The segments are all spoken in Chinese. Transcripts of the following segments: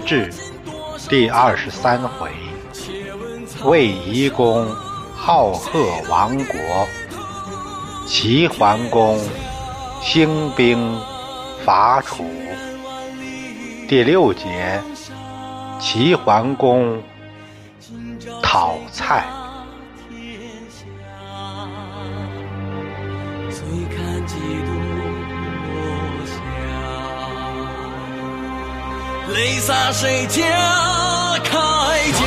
《志》第二十三回：魏懿公好贺亡国，齐桓公兴兵伐楚。第六节：齐桓公讨蔡。泪洒谁家铠甲？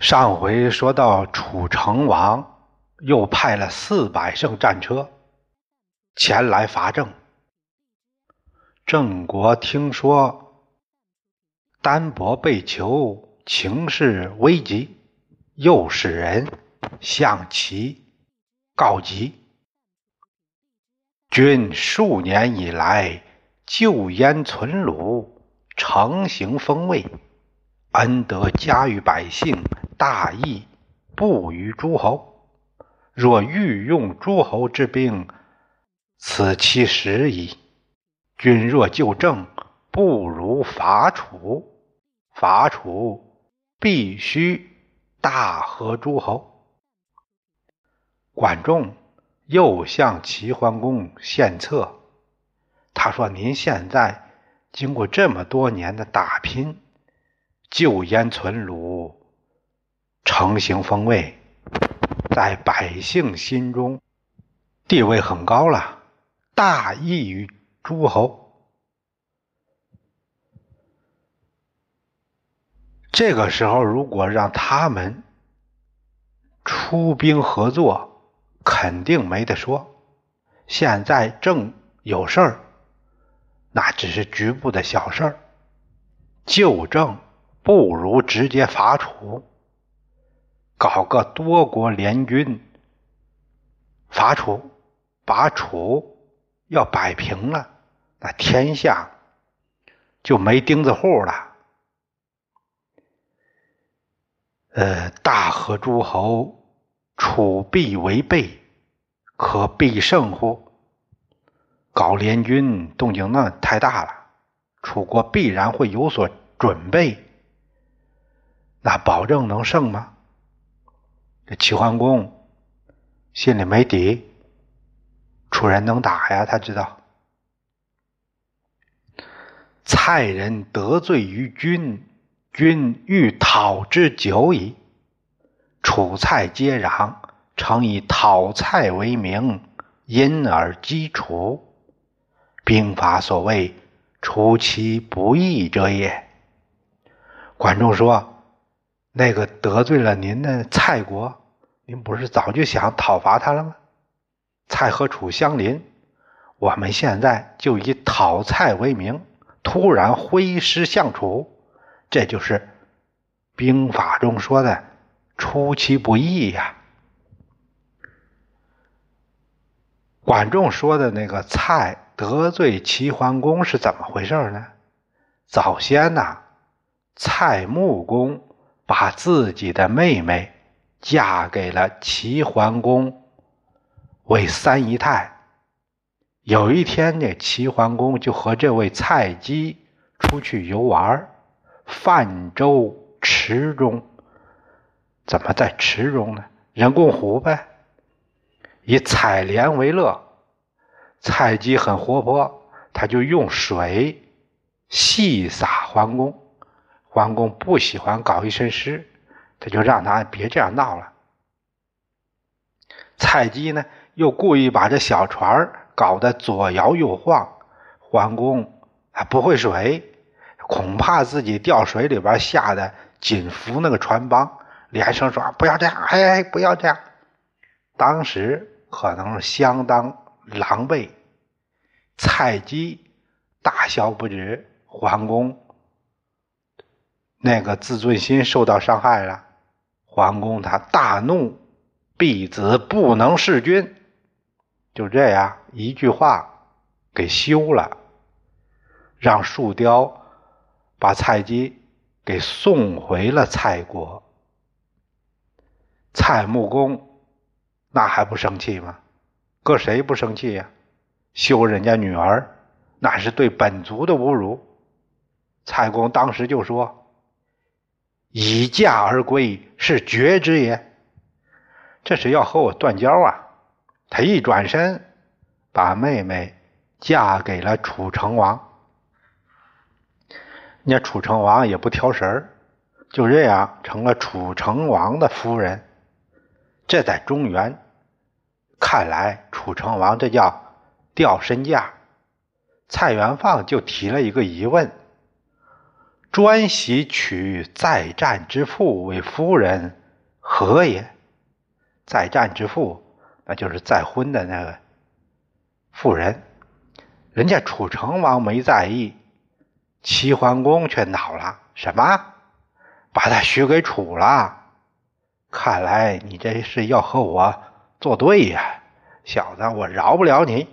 上回说到楚成王又派了四百乘战车前来伐郑。郑国听说丹伯被囚，情势危急，又使人向齐。告急！君数年以来救燕存鲁，承行封位，恩德加于百姓，大义布于诸侯。若欲用诸侯之兵，此其时矣。君若救郑，不如伐楚。伐楚必须大和诸侯。管仲又向齐桓公献策，他说：“您现在经过这么多年的打拼，救燕存鲁，成行封位，在百姓心中地位很高了，大益于诸侯。这个时候，如果让他们出兵合作，”肯定没得说。现在正有事儿，那只是局部的小事儿。救郑不如直接伐楚，搞个多国联军伐楚，把楚要摆平了，那天下就没钉子户了。呃，大和诸侯。楚必为备，可必胜乎？搞联军动静那太大了，楚国必然会有所准备。那保证能胜吗？这齐桓公心里没底，楚人能打呀，他知道。蔡人得罪于君，君欲讨之久矣。楚蔡接壤，常以讨蔡为名，因而击楚。兵法所谓“出其不意者也”。管仲说：“那个得罪了您的蔡国，您不是早就想讨伐他了吗？蔡和楚相邻，我们现在就以讨蔡为名，突然挥师向楚，这就是兵法中说的。”出其不意呀！管仲说的那个蔡得罪齐桓公是怎么回事呢？早先呐，蔡穆公把自己的妹妹嫁给了齐桓公为三姨太。有一天呢，齐桓公就和这位蔡姬出去游玩，泛舟池中。怎么在池中呢？人工湖呗，以采莲为乐。蔡姬很活泼，他就用水戏洒桓公。桓公不喜欢搞一身湿，他就让他别这样闹了。蔡姬呢，又故意把这小船搞得左摇右晃。桓公还不会水，恐怕自己掉水里边，吓得紧扶那个船帮。连声说：“不要这样！哎，不要这样！”当时可能是相当狼狈，蔡姬大笑不止，桓公那个自尊心受到伤害了。桓公他大怒，婢子不能弑君，就这样一句话给休了，让树雕把蔡姬给送回了蔡国。蔡穆公那还不生气吗？搁谁不生气呀？休人家女儿，那是对本族的侮辱。蔡公当时就说：“以嫁而归，是绝之也。”这是要和我断交啊！他一转身，把妹妹嫁给了楚成王。那楚成王也不挑食儿，就这样成了楚成王的夫人。这在中原看来，楚成王这叫掉身价。蔡元放就提了一个疑问：专喜娶在战之妇为夫人，何也？在战之妇，那就是再婚的那个妇人。人家楚成王没在意。齐桓公却恼了：“什么？把他许给楚了？看来你这是要和我作对呀，小子！我饶不了你。”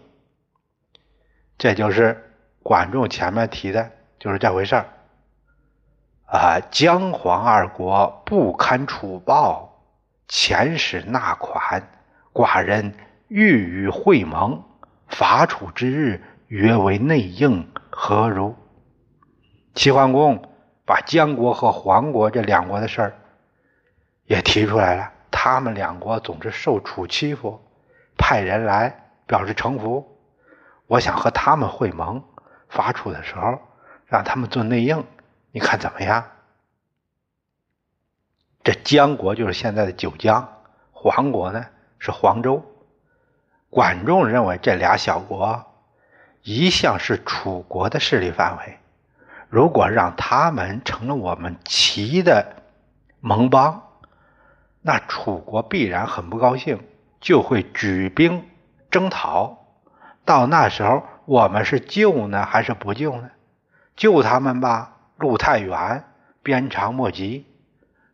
这就是管仲前面提的，就是这回事儿。啊，姜黄二国不堪楚暴，遣使纳款，寡人欲与会盟，伐楚之日，约为内应，何如？齐桓公把姜国和黄国这两国的事儿也提出来了，他们两国总是受楚欺负，派人来表示臣服。我想和他们会盟，伐楚的时候让他们做内应，你看怎么样？这姜国就是现在的九江，黄国呢是黄州。管仲认为这俩小国一向是楚国的势力范围。如果让他们成了我们齐的盟邦，那楚国必然很不高兴，就会举兵征讨。到那时候，我们是救呢还是不救呢？救他们吧，路太远，鞭长莫及；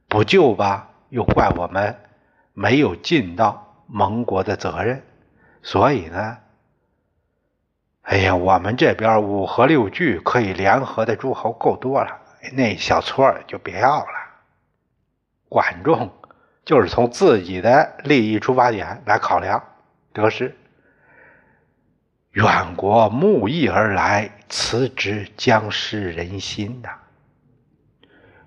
不救吧，又怪我们没有尽到盟国的责任。所以呢。哎呀，我们这边五合六聚可以联合的诸侯够多了，那小撮就别要了。管仲就是从自己的利益出发点来考量得失。远国慕义而来，辞职将失人心呐。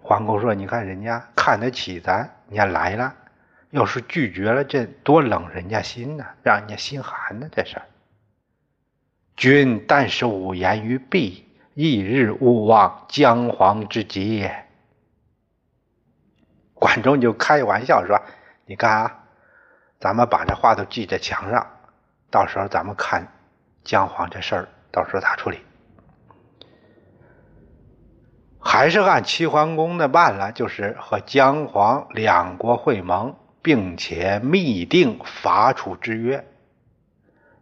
桓公说：“你看人家看得起咱，人家来了，要是拒绝了，这多冷人家心呐，让人家心寒呢，这事儿。”君但是无言于弊，一日勿忘姜黄之节。管仲就开玩笑说：“你看啊，咱们把这话都记在墙上，到时候咱们看姜黄这事儿，到时候咋处理？还是按齐桓公的办了，就是和姜黄两国会盟，并且密定伐楚之约。”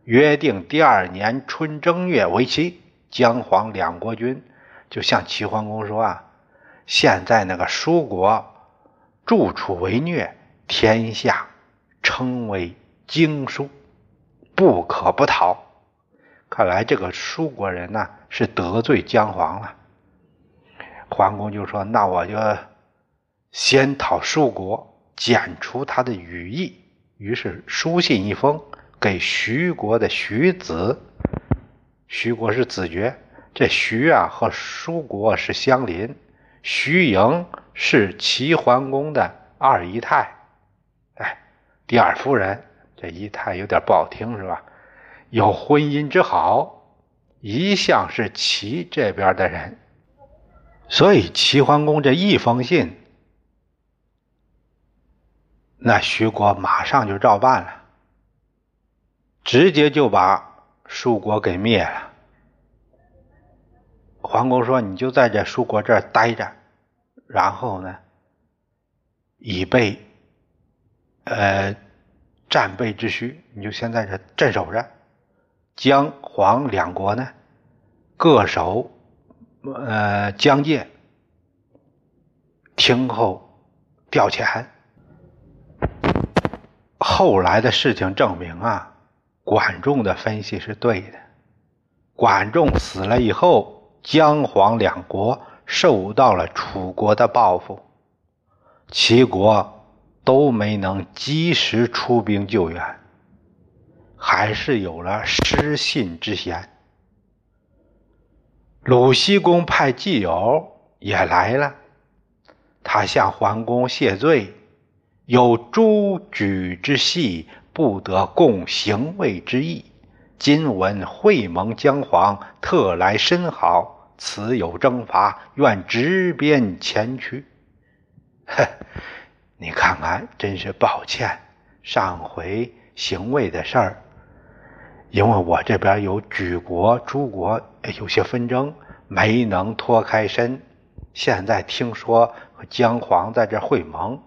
约定第二年春正月为期，姜黄两国君就向齐桓公说：“啊，现在那个蜀国助楚为虐，天下称为经书，不可不讨。看来这个蜀国人呢是得罪姜黄了。”桓公就说：“那我就先讨蜀国，剪除他的羽翼。”于是书信一封。给徐国的徐子，徐国是子爵，这徐啊和蜀国是相邻。徐盈是齐桓公的二姨太，哎，第二夫人。这姨太有点不好听是吧？有婚姻之好，一向是齐这边的人，所以齐桓公这一封信，那徐国马上就照办了。直接就把蜀国给灭了。桓公说：“你就在这蜀国这儿待着，然后呢，以备呃战备之需，你就先在这镇守着。姜黄两国呢，各守呃疆界，听候调遣。后来的事情证明啊。”管仲的分析是对的。管仲死了以后，姜黄两国受到了楚国的报复，齐国都没能及时出兵救援，还是有了失信之嫌。鲁西公派季友也来了，他向桓公谢罪，有诸举之系，不得共行位之意。今闻会盟姜黄特来申好，此有征伐，愿执鞭前去。呵，你看看，真是抱歉，上回行位的事儿，因为我这边有举国诸国有些纷争，没能脱开身。现在听说姜黄在这会盟，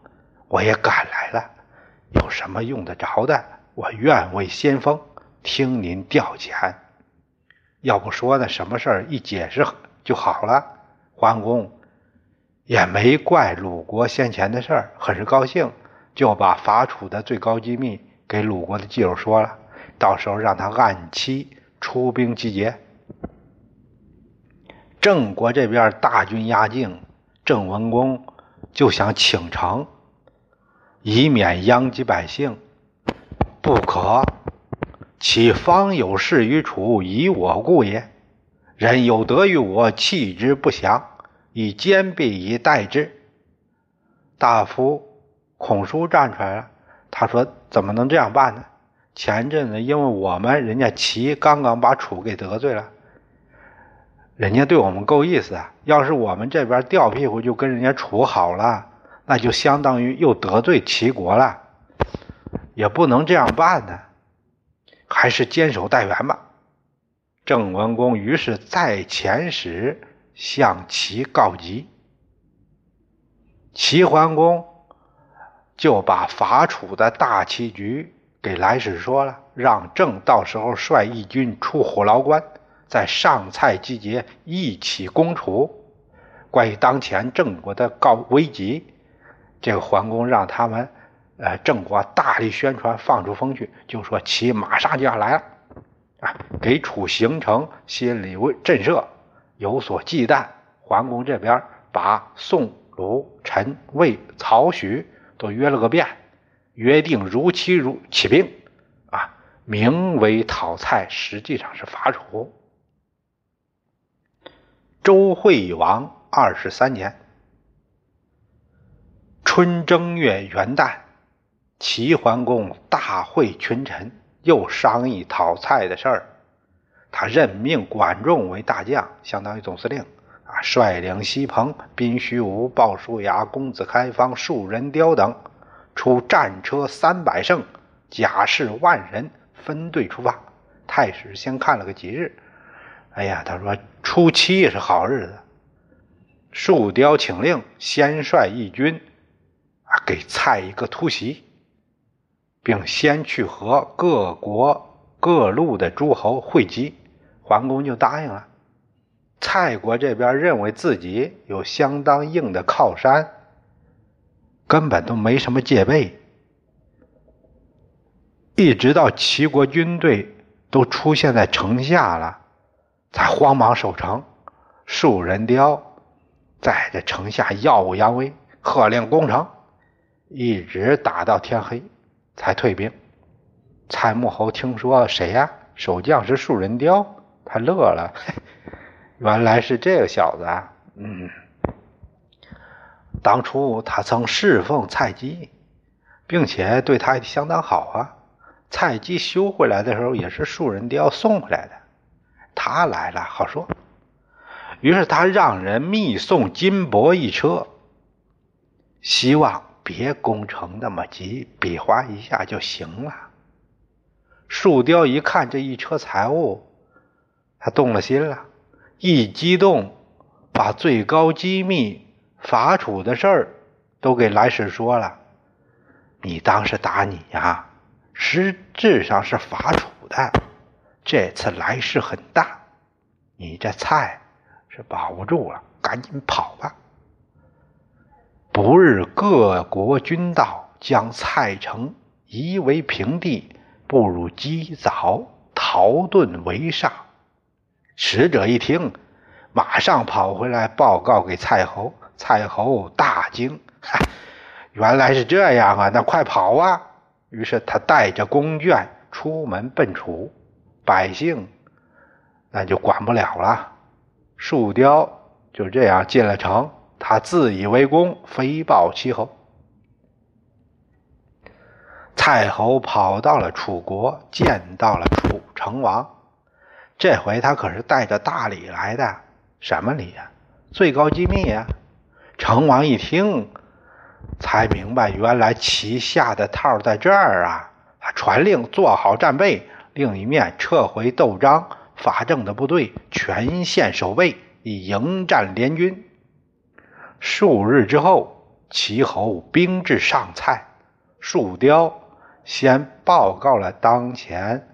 我也赶来了。有什么用得着的，我愿为先锋。听您调遣，要不说呢，什么事儿一解释就好了。桓公也没怪鲁国先前的事儿，很是高兴，就把伐楚的最高机密给鲁国的基友说了，到时候让他按期出兵集结。郑国这边大军压境，郑文公就想请城，以免殃及百姓，不可。其方有事于楚，以我故也。人有德于我，弃之不降，以坚壁以待之。大夫孔叔站出来了，他说：“怎么能这样办呢？前阵子因为我们人家齐刚刚把楚给得罪了，人家对我们够意思啊。要是我们这边掉屁股就跟人家楚好了，那就相当于又得罪齐国了，也不能这样办呢。”还是坚守待援吧。郑文公于是在遣使向齐告急，齐桓公就把伐楚的大棋局给来使说了，让郑到时候率义军出虎牢关，在上蔡集结，一起攻楚。关于当前郑国的告危急，这个桓公让他们。呃，郑国大力宣传，放出风去，就说齐马上就要来了，啊，给楚形成心理震慑，有所忌惮。桓公这边把宋、鲁、陈、魏、曹、徐都约了个遍，约定如期如起兵，啊，名为讨蔡，实际上是伐楚。周惠王二十三年春正月元旦。齐桓公大会群臣，又商议讨蔡的事儿。他任命管仲为大将，相当于总司令啊，率领西彭、宾虚吴、鲍叔牙、公子开方、树人雕等，出战车三百乘，甲士万人，分队出发。太史先看了个吉日，哎呀，他说初七是好日子。树雕请令，先率义军啊，给蔡一个突袭。并先去和各国各路的诸侯会集，桓公就答应了。蔡国这边认为自己有相当硬的靠山，根本都没什么戒备。一直到齐国军队都出现在城下了，才慌忙守城。树人雕在这城下耀武扬威，喝令攻城，一直打到天黑。才退兵。蔡穆侯听说谁呀？守将是树人雕，他乐了，原来是这个小子啊！嗯，当初他曾侍奉蔡姬，并且对他相当好啊。蔡姬修回来的时候，也是树人雕送回来的。他来了，好说。于是他让人密送金帛一车，希望。别攻城那么急，比划一下就行了。树雕一看这一车财物，他动了心了，一激动，把最高机密伐楚的事儿都给来使说了。你当时打你呀，实质上是伐楚的。这次来势很大，你这菜是保不住了，赶紧跑吧。不日，各国军到，将蔡城夷为平地，不如及早逃遁为上。使者一听，马上跑回来报告给蔡侯。蔡侯大惊，原来是这样啊，那快跑啊！于是他带着宫眷出门奔楚，百姓那就管不了了。树雕就这样进了城，他自以为功，飞报齐侯。蔡侯跑到了楚国，见到了楚成王。这回他可是带着大礼来的，什么礼呀？最高机密呀！成王一听，才明白原来旗下的套在这儿啊！他传令做好战备，另一面撤回窦章、法正的部队，全线守备，以迎战联军。数日之后，齐侯兵至上蔡，树雕。先报告了当前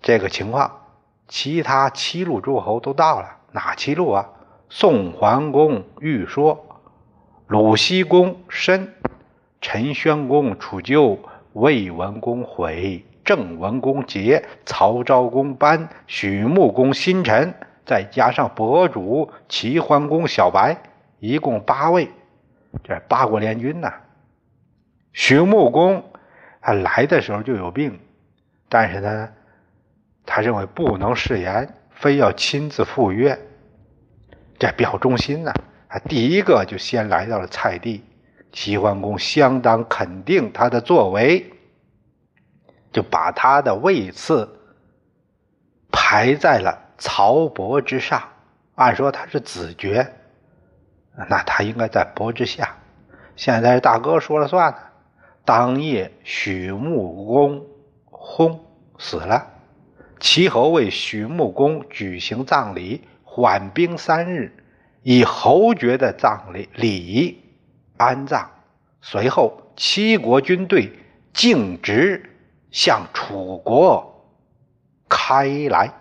这个情况，其他七路诸侯都到了。哪七路啊？宋桓公欲说，鲁僖公申，陈宣公楚咎，魏文公毁，郑文公杰，曹昭公班，许穆公新臣，再加上伯主齐桓公小白，一共八位。这八国联军呐。徐穆公。他来的时候就有病，但是呢，他认为不能食言，非要亲自赴约，这表忠心呐。他第一个就先来到了蔡地，齐桓公相当肯定他的作为，就把他的位次排在了曹伯之上。按说他是子爵，那他应该在伯之下。现在是大哥说了算呢。当夜，许穆公薨死了。齐侯为许穆公举行葬礼，缓兵三日，以侯爵的葬礼礼仪安葬。随后，七国军队径直向楚国开来。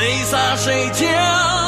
泪洒谁家？